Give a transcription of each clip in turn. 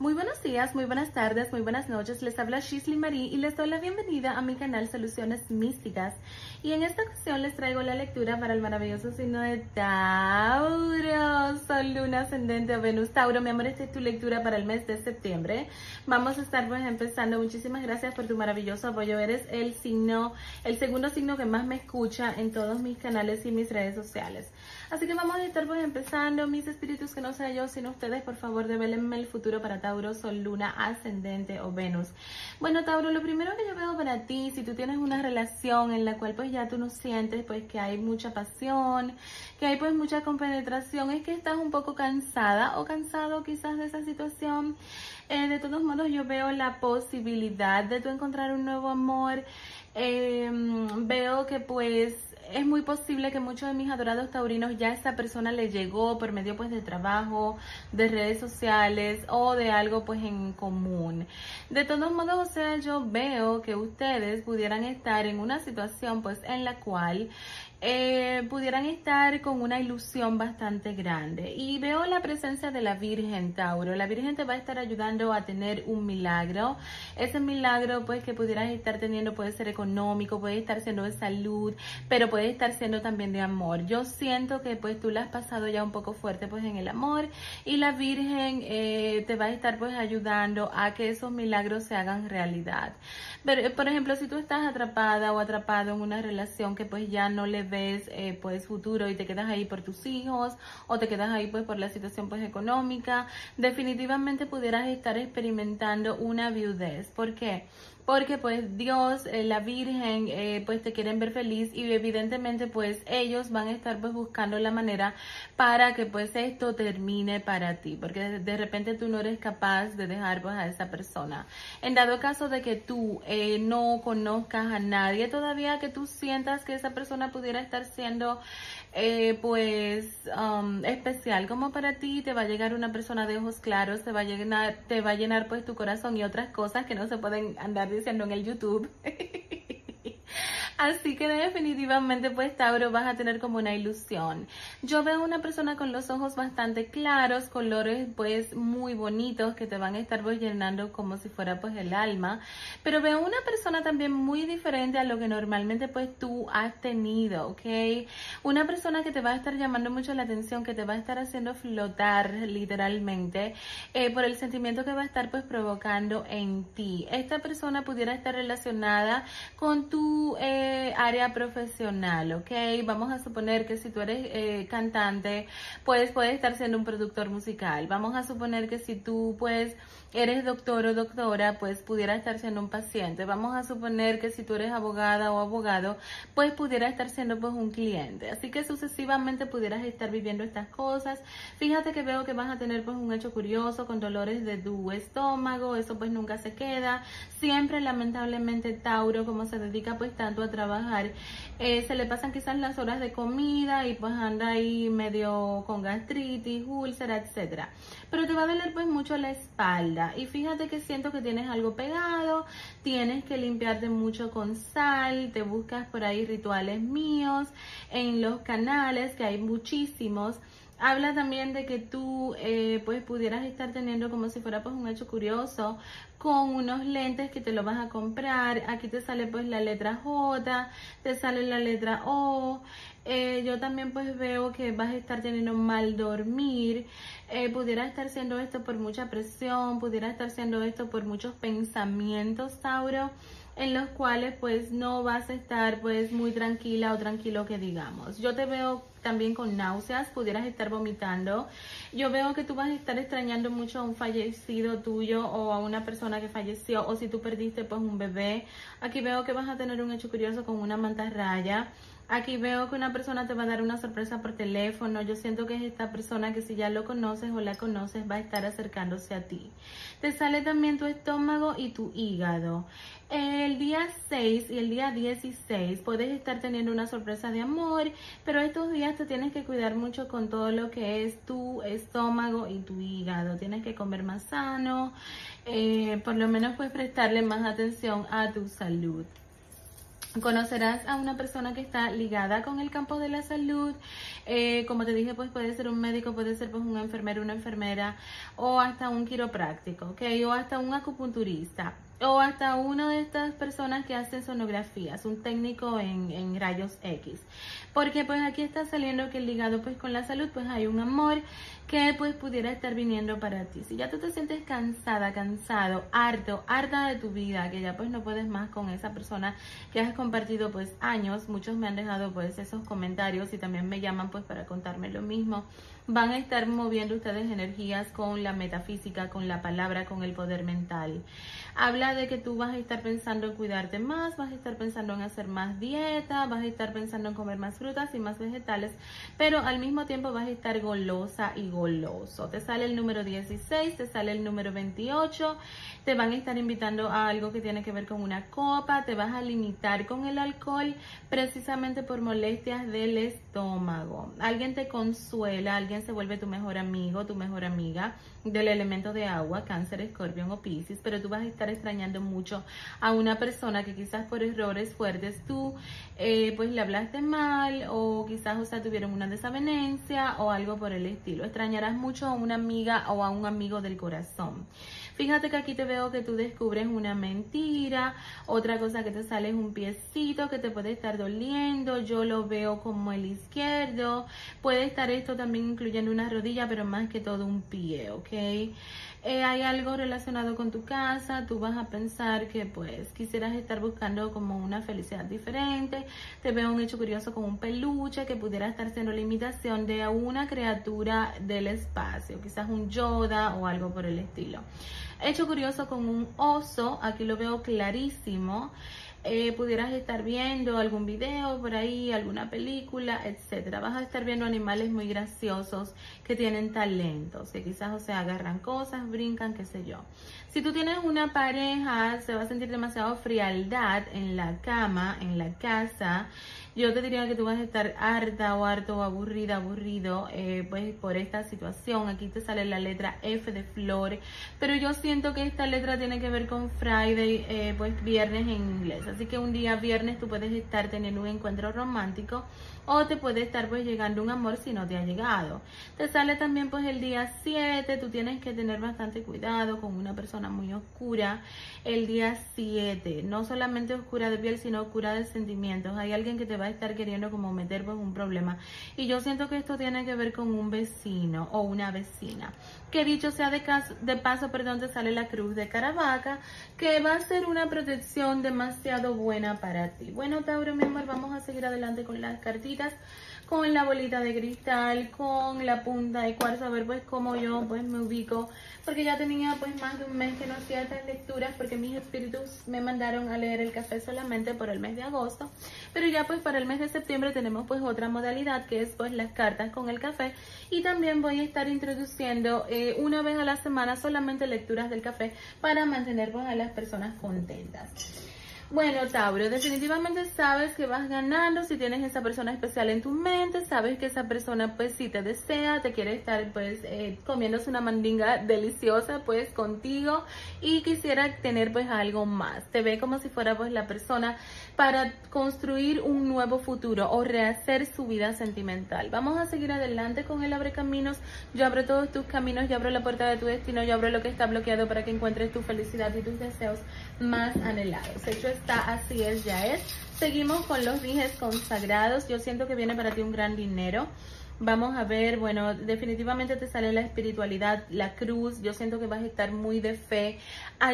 Muy buenos días, muy buenas tardes, muy buenas noches. Les habla Shisley Marie y les doy la bienvenida a mi canal Soluciones Místicas. Y en esta ocasión les traigo la lectura para el maravilloso signo de Tauro, Sol, Luna, Ascendente Venus. Tauro, mi amor, esta es tu lectura para el mes de septiembre. Vamos a estar pues empezando. Muchísimas gracias por tu maravilloso apoyo. Eres el signo, el segundo signo que más me escucha en todos mis canales y mis redes sociales. Así que vamos a estar pues empezando. Mis espíritus que no sé yo, sino ustedes, por favor, develenme el futuro para Tauro. Tauro, Sol, Luna, Ascendente o Venus. Bueno, Tauro, lo primero que yo veo para ti, si tú tienes una relación en la cual pues ya tú no sientes pues que hay mucha pasión, que hay pues mucha compenetración, es que estás un poco cansada o cansado quizás de esa situación. Eh, de todos modos, yo veo la posibilidad de tú encontrar un nuevo amor. Em, veo que pues es muy posible que muchos de mis adorados taurinos ya esta persona le llegó por medio pues de trabajo, de redes sociales o de algo pues en común. De todos modos, o sea, yo veo que ustedes pudieran estar en una situación pues en la cual eh, pudieran estar con una ilusión bastante grande. Y veo la presencia de la Virgen Tauro. La Virgen te va a estar ayudando a tener un milagro. Ese milagro pues que pudieras estar teniendo puede ser económico, puede estar siendo de salud, pero puede estar siendo también de amor. Yo siento que pues tú la has pasado ya un poco fuerte pues en el amor y la Virgen eh, te va a estar pues ayudando a que esos milagros se hagan realidad. Pero, por ejemplo, si tú estás atrapada o atrapado en una relación que pues ya no le ves eh, pues futuro y te quedas ahí por tus hijos o te quedas ahí pues por la situación pues económica, definitivamente pudieras estar experimentando una viudez. ¿Por qué? Porque pues Dios, eh, la Virgen, eh, pues te quieren ver feliz y evidentemente pues ellos van a estar pues buscando la manera para que pues esto termine para ti, porque de, repente tú no eres capaz de dejar pues a esa persona. En dado caso de que tú eh, no conozcas a nadie todavía, que tú sientas que esa persona pudiera estar siendo eh, pues um, especial como para ti, te va a llegar una persona de ojos claros, te va a llenar, te va a llenar pues tu corazón y otras cosas que no se pueden andar diciendo en el YouTube. Así que definitivamente pues Tauro vas a tener como una ilusión. Yo veo una persona con los ojos bastante claros, colores pues muy bonitos que te van a estar llenando como si fuera pues el alma. Pero veo una persona también muy diferente a lo que normalmente pues tú has tenido, ¿ok? Una persona que te va a estar llamando mucho la atención, que te va a estar haciendo flotar literalmente eh, por el sentimiento que va a estar pues provocando en ti. Esta persona pudiera estar relacionada con tu... Eh, área profesional, ¿ok? Vamos a suponer que si tú eres eh, cantante, pues puedes estar siendo un productor musical. Vamos a suponer que si tú, pues, eres doctor o doctora, pues pudiera estar siendo un paciente. Vamos a suponer que si tú eres abogada o abogado, pues pudiera estar siendo pues un cliente. Así que sucesivamente pudieras estar viviendo estas cosas. Fíjate que veo que vas a tener pues un hecho curioso con dolores de tu estómago, eso pues nunca se queda. Siempre lamentablemente Tauro, como se dedica pues tanto a trabajar, eh, se le pasan quizás las horas de comida y pues anda ahí medio con gastritis, úlcera, etcétera. Pero te va a doler pues mucho la espalda y fíjate que siento que tienes algo pegado, tienes que limpiarte mucho con sal, te buscas por ahí rituales míos en los canales, que hay muchísimos. Habla también de que tú eh, pues pudieras estar teniendo como si fuera pues un hecho curioso con unos lentes que te lo vas a comprar. Aquí te sale pues la letra J, te sale la letra O. Eh, yo también pues veo que vas a estar teniendo mal dormir. Eh, pudiera estar siendo esto por mucha presión, pudiera estar siendo esto por muchos pensamientos, Tauro, en los cuales pues no vas a estar pues muy tranquila o tranquilo que digamos. Yo te veo también con náuseas, pudieras estar vomitando. Yo veo que tú vas a estar extrañando mucho a un fallecido tuyo o a una persona que falleció o si tú perdiste pues un bebé. Aquí veo que vas a tener un hecho curioso con una mantarraya. Aquí veo que una persona te va a dar una sorpresa por teléfono. Yo siento que es esta persona que si ya lo conoces o la conoces va a estar acercándose a ti. Te sale también tu estómago y tu hígado. El día 6 y el día 16 puedes estar teniendo una sorpresa de amor, pero estos días te tienes que cuidar mucho con todo lo que es tu estómago y tu hígado. Tienes que comer más sano, eh, por lo menos puedes prestarle más atención a tu salud. Conocerás a una persona que está ligada con el campo de la salud. Eh, como te dije, pues puede ser un médico, puede ser pues un enfermero, una enfermera o hasta un quiropráctico, ¿ok? O hasta un acupunturista o hasta una de estas personas que hacen sonografías, un técnico en, en, rayos X. Porque pues aquí está saliendo que ligado pues con la salud pues hay un amor que pues pudiera estar viniendo para ti. Si ya tú te sientes cansada, cansado, harto, harta de tu vida, que ya pues no puedes más con esa persona que has compartido pues años, muchos me han dejado pues esos comentarios y también me llaman pues para contarme lo mismo van a estar moviendo ustedes energías con la metafísica, con la palabra, con el poder mental. Habla de que tú vas a estar pensando en cuidarte más, vas a estar pensando en hacer más dieta, vas a estar pensando en comer más frutas y más vegetales, pero al mismo tiempo vas a estar golosa y goloso. Te sale el número 16, te sale el número 28, te van a estar invitando a algo que tiene que ver con una copa, te vas a limitar con el alcohol precisamente por molestias del estómago. Alguien te consuela, alguien se vuelve tu mejor amigo, tu mejor amiga del elemento de agua, cáncer, escorpión o piscis, pero tú vas a estar extrañando mucho a una persona que quizás por errores fuertes tú eh, pues le hablaste mal o quizás o sea tuvieron una desavenencia o algo por el estilo. Extrañarás mucho a una amiga o a un amigo del corazón. Fíjate que aquí te veo que tú descubres una mentira, otra cosa que te sale es un piecito que te puede estar doliendo, yo lo veo como el izquierdo, puede estar esto también incluyendo una rodilla, pero más que todo un pie, ¿ok? Eh, hay algo relacionado con tu casa, tú vas a pensar que pues quisieras estar buscando como una felicidad diferente, te veo un hecho curioso con un peluche que pudiera estar siendo la imitación de una criatura del espacio, quizás un Yoda o algo por el estilo. Hecho curioso con un oso, aquí lo veo clarísimo. Eh, pudieras estar viendo algún video por ahí, alguna película, etcétera. Vas a estar viendo animales muy graciosos que tienen talentos, que quizás, o sea, agarran cosas, brincan, qué sé yo. Si tú tienes una pareja, se va a sentir demasiado frialdad en la cama, en la casa yo te diría que tú vas a estar harta o harto o aburrida, aburrido, eh, pues por esta situación. Aquí te sale la letra F de flor, pero yo siento que esta letra tiene que ver con Friday, eh, pues viernes en inglés. Así que un día viernes tú puedes estar teniendo un encuentro romántico o te puede estar pues llegando un amor si no te ha llegado. Te sale también pues el día 7, tú tienes que tener bastante cuidado con una persona muy oscura. El día 7, no solamente oscura de piel, sino oscura de sentimientos. Hay alguien que te va a estar queriendo como meter pues un problema. Y yo siento que esto tiene que ver con un vecino o una vecina. Que dicho sea de, caso, de paso, perdón, te sale la cruz de Caravaca, que va a ser una protección demasiado buena para ti. Bueno, Tauro, mi amor, vamos a seguir adelante con las cartitas con la bolita de cristal, con la punta de cuarzo, a ver pues cómo yo pues me ubico, porque ya tenía pues más de un mes que no hacía estas lecturas porque mis espíritus me mandaron a leer el café solamente por el mes de agosto, pero ya pues para el mes de septiembre tenemos pues otra modalidad que es pues las cartas con el café. Y también voy a estar introduciendo eh, una vez a la semana solamente lecturas del café para mantener pues a las personas contentas. Bueno, Tauro, definitivamente sabes que vas ganando si tienes esa persona especial en tu mente, sabes que esa persona pues si te desea, te quiere estar pues eh, comiéndose una mandinga deliciosa pues contigo y quisiera tener pues algo más. Te ve como si fuera pues la persona para construir un nuevo futuro o rehacer su vida sentimental. Vamos a seguir adelante con el abre caminos. Yo abro todos tus caminos, yo abro la puerta de tu destino, yo abro lo que está bloqueado para que encuentres tu felicidad y tus deseos más anhelados. Hecho está, así es, ya es. Seguimos con los dijes consagrados. Yo siento que viene para ti un gran dinero. Vamos a ver, bueno, definitivamente te sale la espiritualidad, la cruz. Yo siento que vas a estar muy de fe,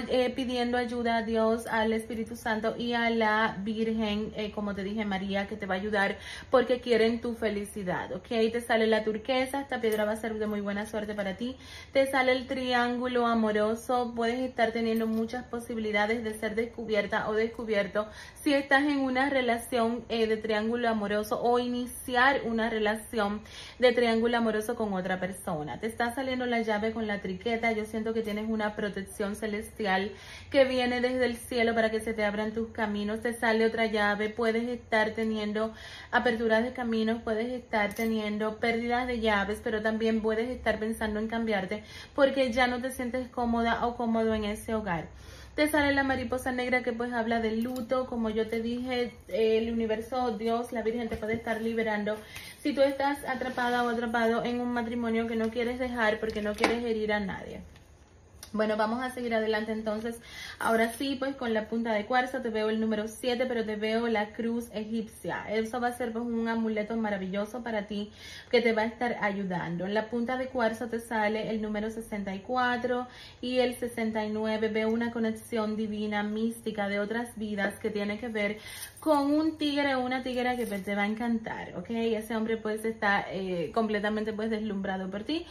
eh, pidiendo ayuda a Dios, al Espíritu Santo y a la Virgen, eh, como te dije, María, que te va a ayudar porque quieren tu felicidad, ¿ok? Te sale la turquesa, esta piedra va a ser de muy buena suerte para ti. Te sale el triángulo amoroso, puedes estar teniendo muchas posibilidades de ser descubierta o descubierto si estás en una relación eh, de triángulo amoroso o iniciar una relación de triángulo amoroso con otra persona. Te está saliendo la llave con la triqueta. Yo siento que tienes una protección celestial que viene desde el cielo para que se te abran tus caminos. Te sale otra llave. Puedes estar teniendo aperturas de caminos, puedes estar teniendo pérdidas de llaves, pero también puedes estar pensando en cambiarte porque ya no te sientes cómoda o cómodo en ese hogar. Te sale la mariposa negra que pues habla del luto, como yo te dije, el universo, Dios, la Virgen te puede estar liberando. Si tú estás atrapada o atrapado en un matrimonio que no quieres dejar porque no quieres herir a nadie. Bueno, vamos a seguir adelante entonces. Ahora sí, pues con la punta de cuarzo te veo el número 7, pero te veo la cruz egipcia. Eso va a ser pues un amuleto maravilloso para ti que te va a estar ayudando. En la punta de cuarzo te sale el número 64 y el 69. Veo una conexión divina, mística de otras vidas que tiene que ver con un tigre o una tigra que te va a encantar, ¿ok? Ese hombre pues está eh, completamente pues deslumbrado por ti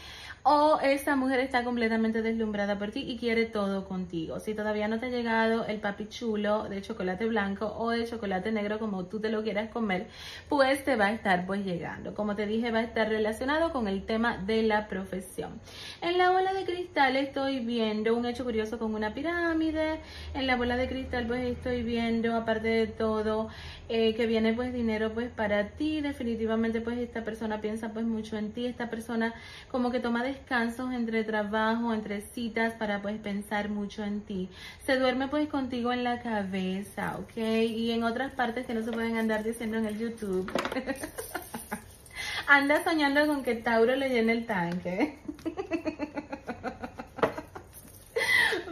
o esa mujer está completamente deslumbrada por ti y quiere todo contigo. Si todavía no te ha llegado el papi chulo de chocolate blanco o de chocolate negro como tú te lo quieras comer, pues te va a estar pues llegando. Como te dije, va a estar relacionado con el tema de la profesión. En la bola de cristal estoy viendo un hecho curioso con una pirámide. En la bola de cristal pues estoy viendo, aparte de todo, eh, que viene pues dinero pues para ti. Definitivamente pues esta persona piensa pues mucho en ti. Esta persona como que toma de descansos entre trabajo, entre citas para pues pensar mucho en ti. Se duerme pues contigo en la cabeza, ¿ok? Y en otras partes que no se pueden andar diciendo en el YouTube. Anda soñando con que Tauro le llene el tanque.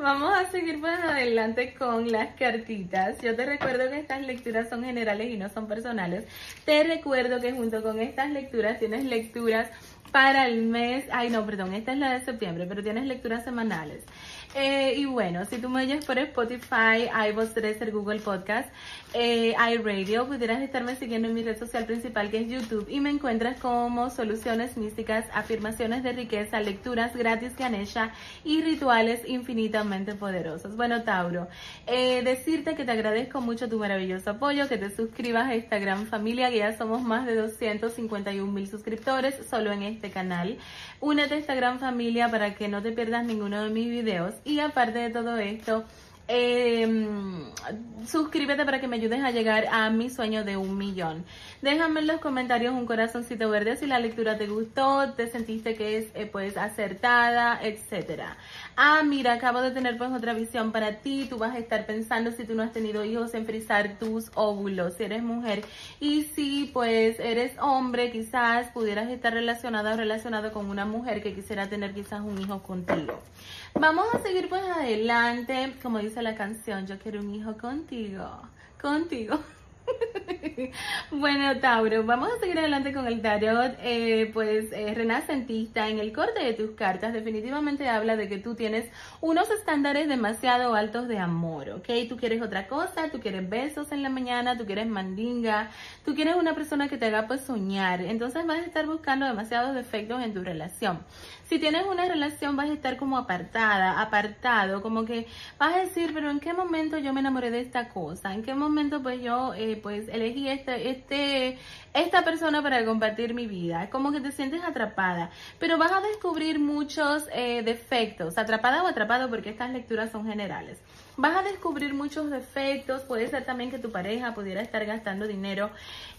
Vamos a seguir pues adelante con las cartitas. Yo te recuerdo que estas lecturas son generales y no son personales. Te recuerdo que junto con estas lecturas tienes lecturas para el mes, ay no, perdón, esta es la de septiembre, pero tienes lecturas semanales. Eh, y bueno, si tú me oyes por Spotify, iVoox 3, Google Podcast, eh, iRadio, pudieras estarme siguiendo en mi red social principal que es YouTube y me encuentras como Soluciones Místicas, Afirmaciones de Riqueza, Lecturas Gratis Ganesha y Rituales Infinitamente Poderosos. Bueno, Tauro, eh, decirte que te agradezco mucho tu maravilloso apoyo, que te suscribas a esta gran familia, que ya somos más de 251 mil suscriptores solo en este canal. Únete a esta gran familia para que no te pierdas ninguno de mis videos. Y aparte de todo esto, eh, suscríbete para que me ayudes a llegar a mi sueño de un millón. Déjame en los comentarios un corazoncito verde si la lectura te gustó, te sentiste que es eh, pues acertada, etcétera. Ah, mira, acabo de tener pues otra visión para ti. Tú vas a estar pensando si tú no has tenido hijos en frizar tus óvulos, si eres mujer. Y si pues eres hombre, quizás pudieras estar relacionado o relacionado con una mujer que quisiera tener quizás un hijo contigo. Vamos a seguir pues adelante, como dice la canción, yo quiero un hijo contigo, contigo. bueno, Tauro, vamos a seguir adelante con el tarot, eh, pues eh, renacentista. En el corte de tus cartas definitivamente habla de que tú tienes unos estándares demasiado altos de amor, ¿ok? Tú quieres otra cosa, tú quieres besos en la mañana, tú quieres mandinga, tú quieres una persona que te haga pues soñar. Entonces vas a estar buscando demasiados defectos en tu relación. Si tienes una relación vas a estar como apartada, apartado, como que vas a decir, pero ¿en qué momento yo me enamoré de esta cosa? ¿En qué momento pues yo eh, pues elegí este, este, esta persona para compartir mi vida? Como que te sientes atrapada, pero vas a descubrir muchos eh, defectos, atrapada o atrapado porque estas lecturas son generales. Vas a descubrir muchos defectos, puede ser también que tu pareja pudiera estar gastando dinero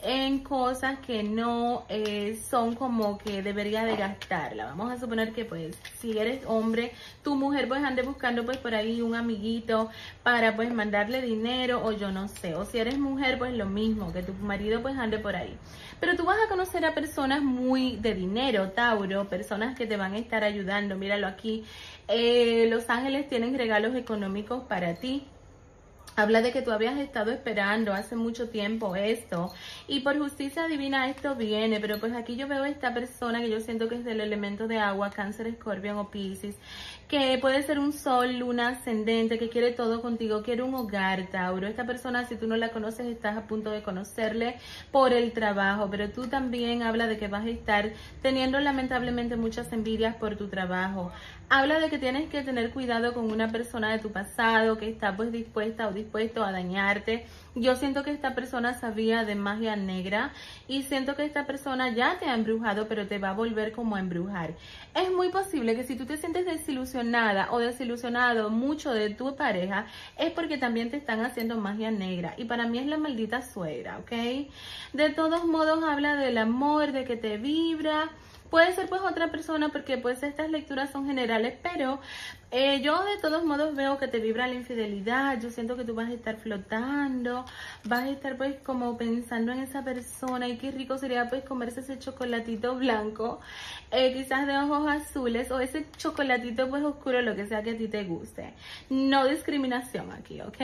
en cosas que no eh, son como que debería de gastarla. Vamos a suponer que pues si eres hombre, tu mujer pues ande buscando pues por ahí un amiguito para pues mandarle dinero o yo no sé. O si eres mujer pues lo mismo, que tu marido pues ande por ahí. Pero tú vas a conocer a personas muy de dinero, Tauro, personas que te van a estar ayudando. Míralo aquí. Eh, los ángeles tienen regalos económicos para ti. Habla de que tú habías estado esperando hace mucho tiempo esto y por justicia divina esto viene, pero pues aquí yo veo esta persona que yo siento que es del elemento de agua, cáncer, escorpión o piscis, que puede ser un sol, luna ascendente, que quiere todo contigo, quiere un hogar, Tauro. Esta persona, si tú no la conoces, estás a punto de conocerle por el trabajo, pero tú también habla de que vas a estar teniendo lamentablemente muchas envidias por tu trabajo. Habla de que tienes que tener cuidado con una persona de tu pasado que está pues dispuesta o dispuesto a dañarte yo siento que esta persona sabía de magia negra y siento que esta persona ya te ha embrujado, pero te va a volver como a embrujar. Es muy posible que si tú te sientes desilusionada o desilusionado mucho de tu pareja, es porque también te están haciendo magia negra. Y para mí es la maldita suegra, ¿ok? De todos modos habla del amor, de que te vibra Puede ser pues otra persona porque pues estas lecturas son generales, pero eh, yo de todos modos veo que te vibra la infidelidad, yo siento que tú vas a estar flotando, vas a estar pues como pensando en esa persona y qué rico sería pues comerse ese chocolatito blanco, eh, quizás de ojos azules o ese chocolatito pues oscuro, lo que sea que a ti te guste. No discriminación aquí, ¿ok?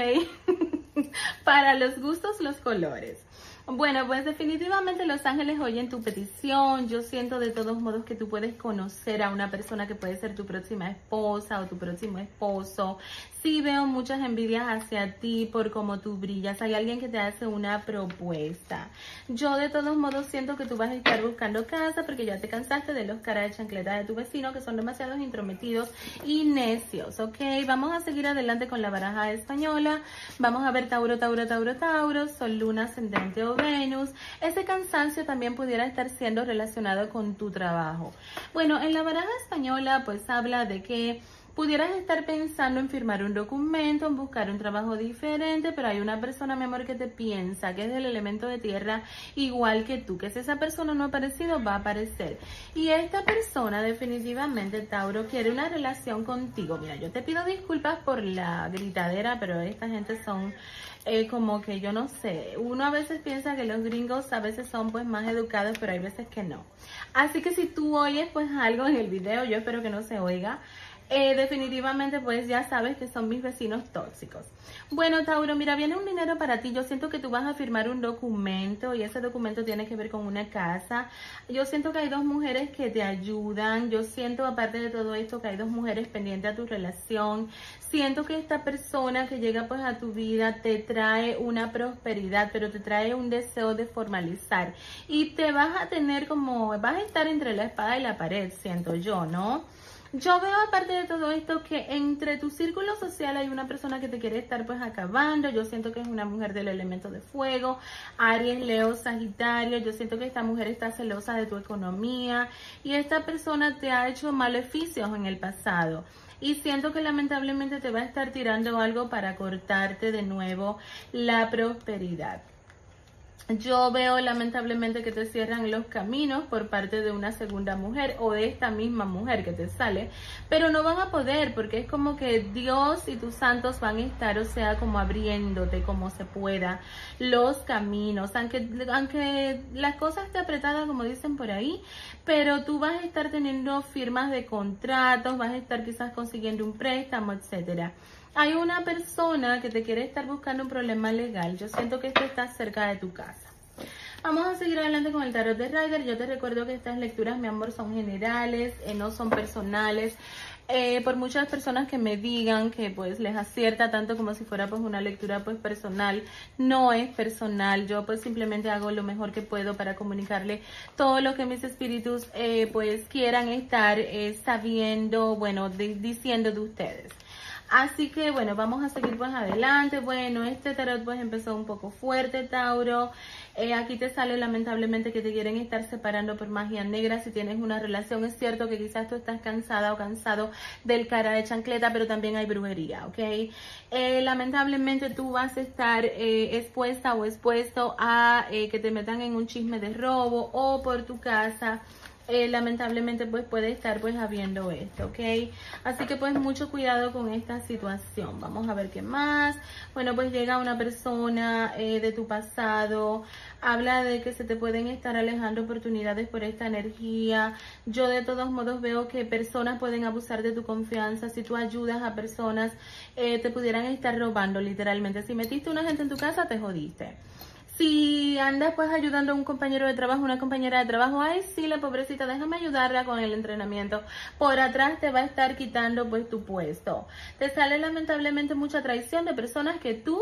Para los gustos, los colores. Bueno, pues definitivamente Los Ángeles oyen tu petición. Yo siento de todos modos que tú puedes conocer a una persona que puede ser tu próxima esposa o tu próximo esposo. Sí veo muchas envidias hacia ti por cómo tú brillas. Hay alguien que te hace una propuesta. Yo de todos modos siento que tú vas a estar buscando casa porque ya te cansaste de los caras de chancleta de tu vecino que son demasiado intrometidos y necios, ¿ok? Vamos a seguir adelante con la baraja española. Vamos a ver Tauro, Tauro, Tauro, Tauro, Sol, Luna, Ascendente Venus. Ese cansancio también pudiera estar siendo relacionado con tu trabajo. Bueno, en la baraja española pues habla de que pudieras estar pensando en firmar un documento, en buscar un trabajo diferente, pero hay una persona, mi amor, que te piensa que es del elemento de tierra igual que tú, que si esa persona no ha aparecido, va a aparecer. Y esta persona definitivamente, Tauro, quiere una relación contigo. Mira, yo te pido disculpas por la gritadera, pero esta gente son eh, como que yo no sé, uno a veces piensa que los gringos a veces son pues más educados, pero hay veces que no. Así que si tú oyes pues algo en el video, yo espero que no se oiga, eh, definitivamente pues ya sabes que son mis vecinos tóxicos. Bueno, Tauro, mira, viene un dinero para ti. Yo siento que tú vas a firmar un documento y ese documento tiene que ver con una casa. Yo siento que hay dos mujeres que te ayudan. Yo siento, aparte de todo esto, que hay dos mujeres pendientes a tu relación. Siento que esta persona que llega pues a tu vida te trae una prosperidad, pero te trae un deseo de formalizar. Y te vas a tener como, vas a estar entre la espada y la pared, siento yo, ¿no? Yo veo aparte de todo esto que entre tu círculo social hay una persona que te quiere estar pues acabando. Yo siento que es una mujer del elemento de fuego, Aries, Leo, Sagitario. Yo siento que esta mujer está celosa de tu economía y esta persona te ha hecho maleficios en el pasado y siento que lamentablemente te va a estar tirando algo para cortarte de nuevo la prosperidad. Yo veo lamentablemente que te cierran los caminos por parte de una segunda mujer o de esta misma mujer que te sale, pero no van a poder porque es como que Dios y tus santos van a estar, o sea, como abriéndote como se pueda los caminos, aunque, aunque las cosas esté apretadas como dicen por ahí, pero tú vas a estar teniendo firmas de contratos, vas a estar quizás consiguiendo un préstamo, etcétera hay una persona que te quiere estar buscando un problema legal. Yo siento que esto está cerca de tu casa. Vamos a seguir adelante con el tarot de Rider. Yo te recuerdo que estas lecturas, mi amor, son generales, eh, no son personales. Eh, por muchas personas que me digan que pues les acierta tanto como si fuera pues una lectura pues personal, no es personal, yo pues simplemente hago lo mejor que puedo para comunicarle todo lo que mis espíritus eh, pues quieran estar sabiendo, bueno, diciendo de ustedes. Así que bueno, vamos a seguir pues adelante. Bueno, este tarot pues empezó un poco fuerte, Tauro. Eh, aquí te sale lamentablemente que te quieren estar separando por magia negra si tienes una relación. Es cierto que quizás tú estás cansada o cansado del cara de chancleta, pero también hay brujería, ¿ok? Eh, lamentablemente tú vas a estar eh, expuesta o expuesto a que te metan en un chisme de robo o por tu casa eh, lamentablemente pues puede estar pues habiendo esto, ¿ok? Así que pues mucho cuidado con esta situación. Vamos a ver qué más. Bueno, pues llega una persona eh, de tu pasado, habla de que se te pueden estar alejando oportunidades por esta energía. Yo de todos modos veo que personas pueden abusar de tu confianza. Si tú ayudas a personas, eh, te pudieran estar robando literalmente. Si metiste una gente en tu casa, te jodiste. Si andas pues ayudando a un compañero de trabajo, una compañera de trabajo, ay sí, la pobrecita, déjame ayudarla con el entrenamiento. Por atrás te va a estar quitando pues tu puesto. Te sale lamentablemente mucha traición de personas que tú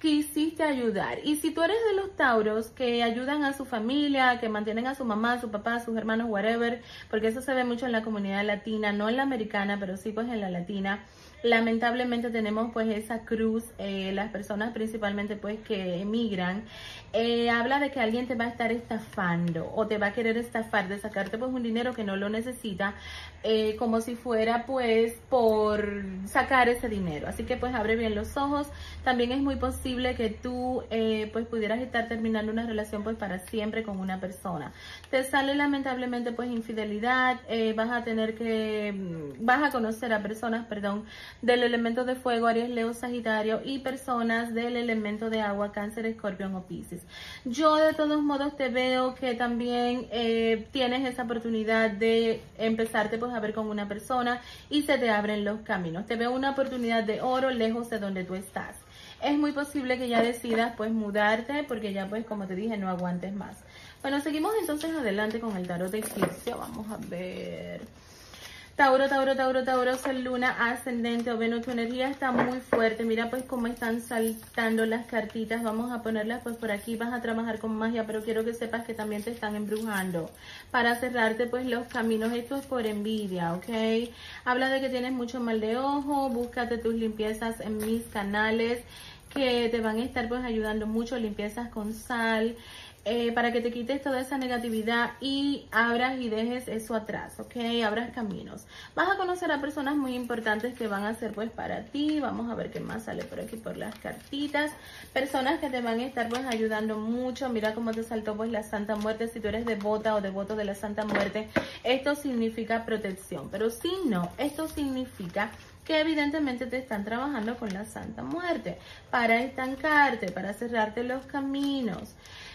quisiste ayudar. Y si tú eres de los tauros que ayudan a su familia, que mantienen a su mamá, su papá, sus hermanos, whatever, porque eso se ve mucho en la comunidad latina, no en la americana, pero sí pues en la latina lamentablemente tenemos pues esa cruz, eh, las personas principalmente pues que emigran, eh, habla de que alguien te va a estar estafando o te va a querer estafar, de sacarte pues un dinero que no lo necesita, eh, como si fuera pues por sacar ese dinero. Así que pues abre bien los ojos. También es muy posible que tú pues pudieras estar terminando una relación pues para siempre con una persona. Te sale lamentablemente pues infidelidad, vas a tener que, mm, vas a conocer a personas, perdón, del elemento de fuego, Aries, Leo, Sagitario y personas del elemento de agua, Cáncer, Escorpión o Pisces. Yo de todos modos te veo que también eh, tienes esa oportunidad de empezarte pues a ver con una persona y se te abren los caminos. Te veo una oportunidad de oro lejos de donde tú estás. Es muy posible que ya decidas pues mudarte porque ya pues como te dije no aguantes más. Bueno, seguimos entonces adelante con el tarot de egipcio. Vamos a ver. Tauro, Tauro, Tauro, Tauro, Sol, Luna, Ascendente o Venus, tu energía está muy fuerte. Mira pues cómo están saltando las cartitas. Vamos a ponerlas pues por aquí. Vas a trabajar con magia, pero quiero que sepas que también te están embrujando. Para cerrarte pues los caminos. Esto es por envidia, ¿ok? Habla de que tienes mucho mal de ojo. Búscate tus limpiezas en mis canales que te van a estar pues ayudando mucho. Limpiezas con sal. Eh, para que te quites toda esa negatividad y abras y dejes eso atrás, ¿ok? Abras caminos. Vas a conocer a personas muy importantes que van a ser pues para ti. Vamos a ver qué más sale por aquí por las cartitas. Personas que te van a estar pues ayudando mucho. Mira cómo te saltó pues la Santa Muerte. Si tú eres devota o devoto de la Santa Muerte, esto significa protección. Pero si no, esto significa que evidentemente te están trabajando con la Santa Muerte para estancarte, para cerrarte los caminos.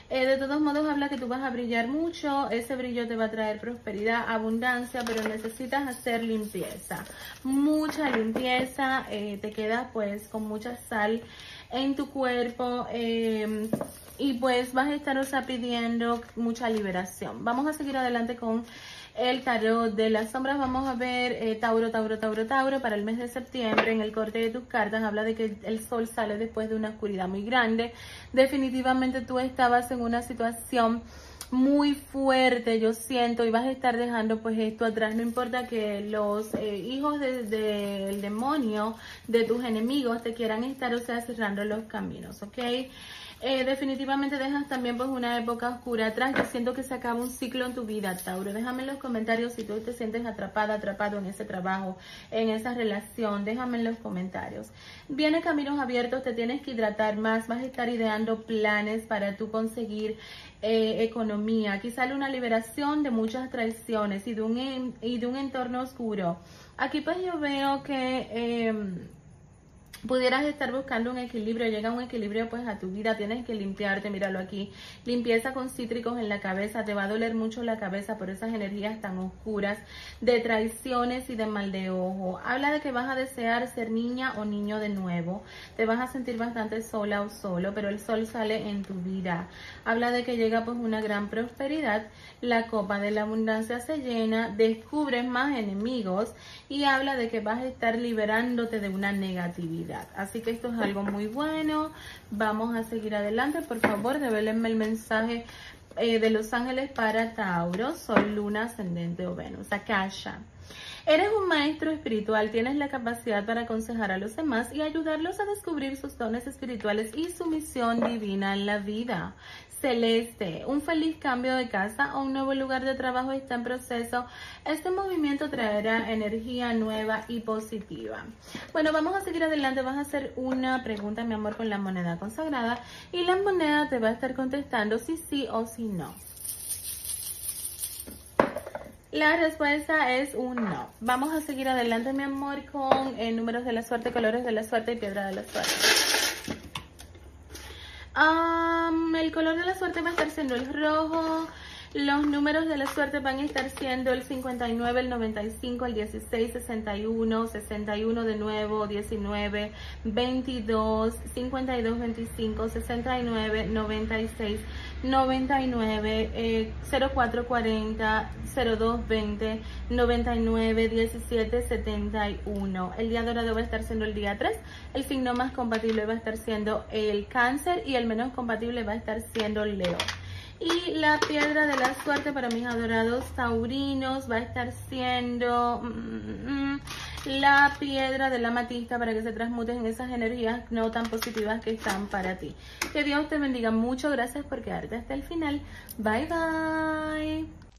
Eh, de todos modos habla que tú vas a brillar mucho, ese brillo te va a traer prosperidad, abundancia, pero necesitas hacer limpieza, mucha limpieza, eh, te quedas pues con mucha sal en tu cuerpo eh, y pues vas a estar o sea, pidiendo mucha liberación. Vamos a seguir adelante con el tarot de las sombras. Vamos a ver eh, Tauro, Tauro, Tauro, Tauro para el mes de septiembre. En el corte de tus cartas habla de que el sol sale después de una oscuridad muy grande. Definitivamente tú estabas en una situación muy fuerte, yo siento, y vas a estar dejando pues esto atrás. No importa que los eh, hijos del demonio, de tus enemigos, te quieran estar, o sea, cerrando los caminos, ¿ok? Eh, definitivamente dejas también pues una época oscura atrás. Yo siento que se acaba un ciclo en tu vida, Tauro. Déjame en los comentarios si tú te sientes atrapada, atrapado en ese trabajo, en esa relación. Déjame en los comentarios. Viene caminos abiertos, te tienes que hidratar más, vas a estar ideando planes para tú conseguir eh, economía. Aquí sale una liberación de muchas traiciones y de un, y de un entorno oscuro. Aquí pues yo veo que... Eh, pudieras estar buscando un equilibrio, llega un equilibrio pues a tu vida, tienes que limpiarte, míralo aquí, limpieza con cítricos en la cabeza, te va a doler mucho la cabeza por esas energías tan oscuras de traiciones y de mal de ojo. Habla de que vas a desear ser niña o niño de nuevo, te vas a sentir bastante sola o solo, pero el sol sale en tu vida. Habla de que llega pues una gran prosperidad, la copa de la abundancia se llena, descubres más enemigos y habla de que vas a estar liberándote de una negatividad. Así que esto es algo muy bueno. Vamos a seguir adelante. Por favor, revelenme el mensaje eh, de los ángeles para Tauro, Sol, Luna, Ascendente o Venus. Akasha. Eres un maestro espiritual, tienes la capacidad para aconsejar a los demás y ayudarlos a descubrir sus dones espirituales y su misión divina en la vida. Celeste, un feliz cambio de casa o un nuevo lugar de trabajo está en proceso. Este movimiento traerá energía nueva y positiva. Bueno, vamos a seguir adelante. Vas a hacer una pregunta, mi amor, con la moneda consagrada y la moneda te va a estar contestando si sí o si no. La respuesta es un no. Vamos a seguir adelante, mi amor, con eh, números de la suerte, colores de la suerte y piedra de la suerte. El color de la suerte va a estar siendo rojo, los números de la suerte van a estar siendo el 59, el 95, el 16, 61, 61 de nuevo, 19, 22, 52, 25, 69, 96, 99, 04, 40, 02, 20, 99, 17, 71. El día dorado va a estar siendo el día 3. El signo más compatible va a estar siendo el cáncer y el menos compatible va a estar siendo el leo. Y la piedra de la suerte para mis adorados taurinos va a estar siendo mm, mm, mm, la piedra del amatista para que se transmuten en esas energías no tan positivas que están para ti. Que Dios te bendiga mucho. Gracias por quedarte hasta el final. Bye bye.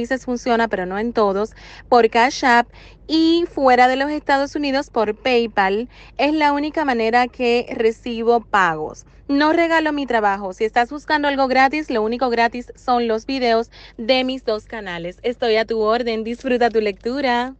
países funciona, pero no en todos por Cash App y fuera de los Estados Unidos por PayPal. Es la única manera que recibo pagos. No regalo mi trabajo. Si estás buscando algo gratis, lo único gratis son los videos de mis dos canales. Estoy a tu orden. Disfruta tu lectura.